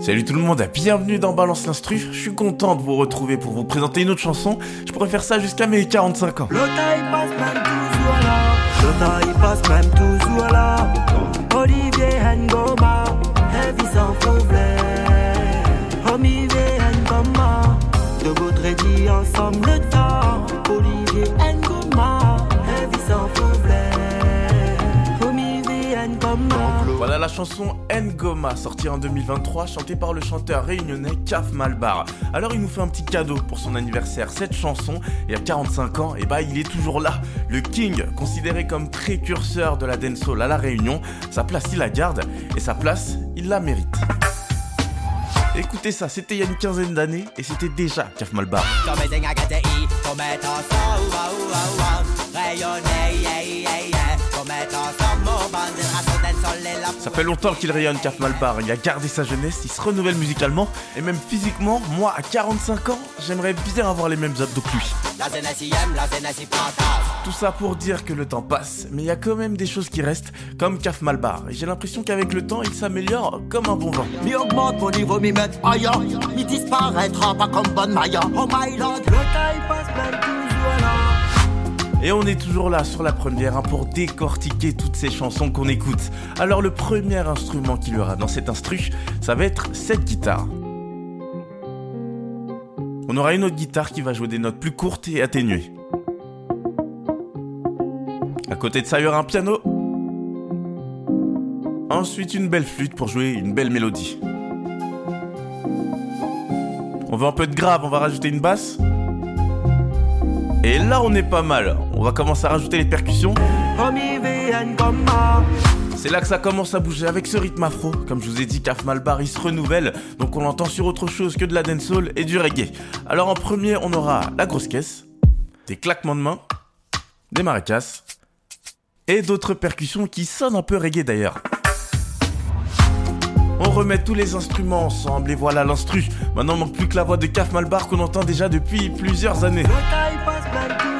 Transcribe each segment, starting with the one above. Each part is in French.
Salut tout le monde, bienvenue dans Balance l'Instru. Je suis content de vous retrouver pour vous présenter une autre chanson. Je pourrais faire ça jusqu'à mes 45 ans. Le taille passe même toujours là. Le taille passe même toujours là. Olivier Ngoma, Heavy sans problème. Homie Ngoma, de votre dit ensemble le temps. Olivier Ngoma, Voilà la chanson Ngoma, sortie en 2023, chantée par le chanteur réunionnais Kaf Malbar. Alors il nous fait un petit cadeau pour son anniversaire, cette chanson, et à 45 ans, et bah il est toujours là. Le King, considéré comme précurseur de la dancehall à la Réunion, sa place il la garde, et sa place il la mérite. Écoutez ça, c'était il y a une quinzaine d'années, et c'était déjà Kaf Malbar. Ça fait longtemps qu'il rayonne Kaf Malbar, il a gardé sa jeunesse, il se renouvelle musicalement, et même physiquement, moi à 45 ans, j'aimerais bien avoir les mêmes abdos que lui. La aime, la. Tout ça pour dire que le temps passe, mais il y a quand même des choses qui restent, comme Kaf Malbar, et j'ai l'impression qu'avec le temps, il s'améliore comme un bon vin. Mi augmente mon niveau, mi met ailleurs. Mi disparaîtra pas comme bonne Maya. Oh my lord. Le passe. Et on est toujours là sur la première hein, pour décortiquer toutes ces chansons qu'on écoute. Alors le premier instrument qu'il y aura dans cet instru, ça va être cette guitare. On aura une autre guitare qui va jouer des notes plus courtes et atténuées. À côté de ça, il y aura un piano. Ensuite, une belle flûte pour jouer une belle mélodie. On veut un peu de grave, on va rajouter une basse. Et là, on est pas mal. On va commencer à rajouter les percussions. C'est là que ça commence à bouger avec ce rythme afro. Comme je vous ai dit, Kaf Malbar il se renouvelle, donc on l'entend sur autre chose que de la dancehall et du reggae. Alors en premier, on aura la grosse caisse, des claquements de mains, des maracas et d'autres percussions qui sonnent un peu reggae d'ailleurs. On remet tous les instruments ensemble et voilà l'instru. Maintenant, il manque plus que la voix de Kaf Malbar qu'on entend déjà depuis plusieurs années. Le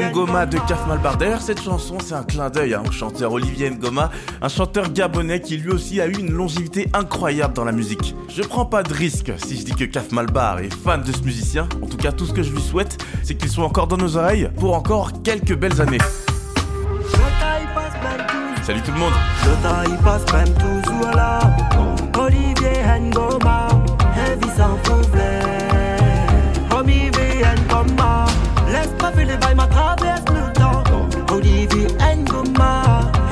Ngoma de Kaf Malbar. D'ailleurs, cette chanson, c'est un clin d'œil au chanteur Olivier Ngoma, un chanteur gabonais qui lui aussi a eu une longévité incroyable dans la musique. Je prends pas de risque si je dis que Kaf Malbar est fan de ce musicien. En tout cas, tout ce que je lui souhaite, c'est qu'il soit encore dans nos oreilles pour encore quelques belles années. Salut tout le monde traverse le temps. Olivier Ngoma,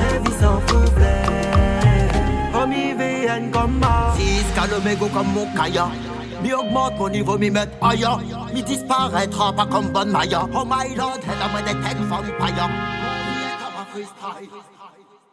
Heavy sans problème. Homie Ngoma. Si calme comme mon kaya. Mi augmente mon niveau, mi met ailleurs. Mi disparaîtra pas comme bonne Maya. Oh my lord, head with the ten vampire. Comme freestyle.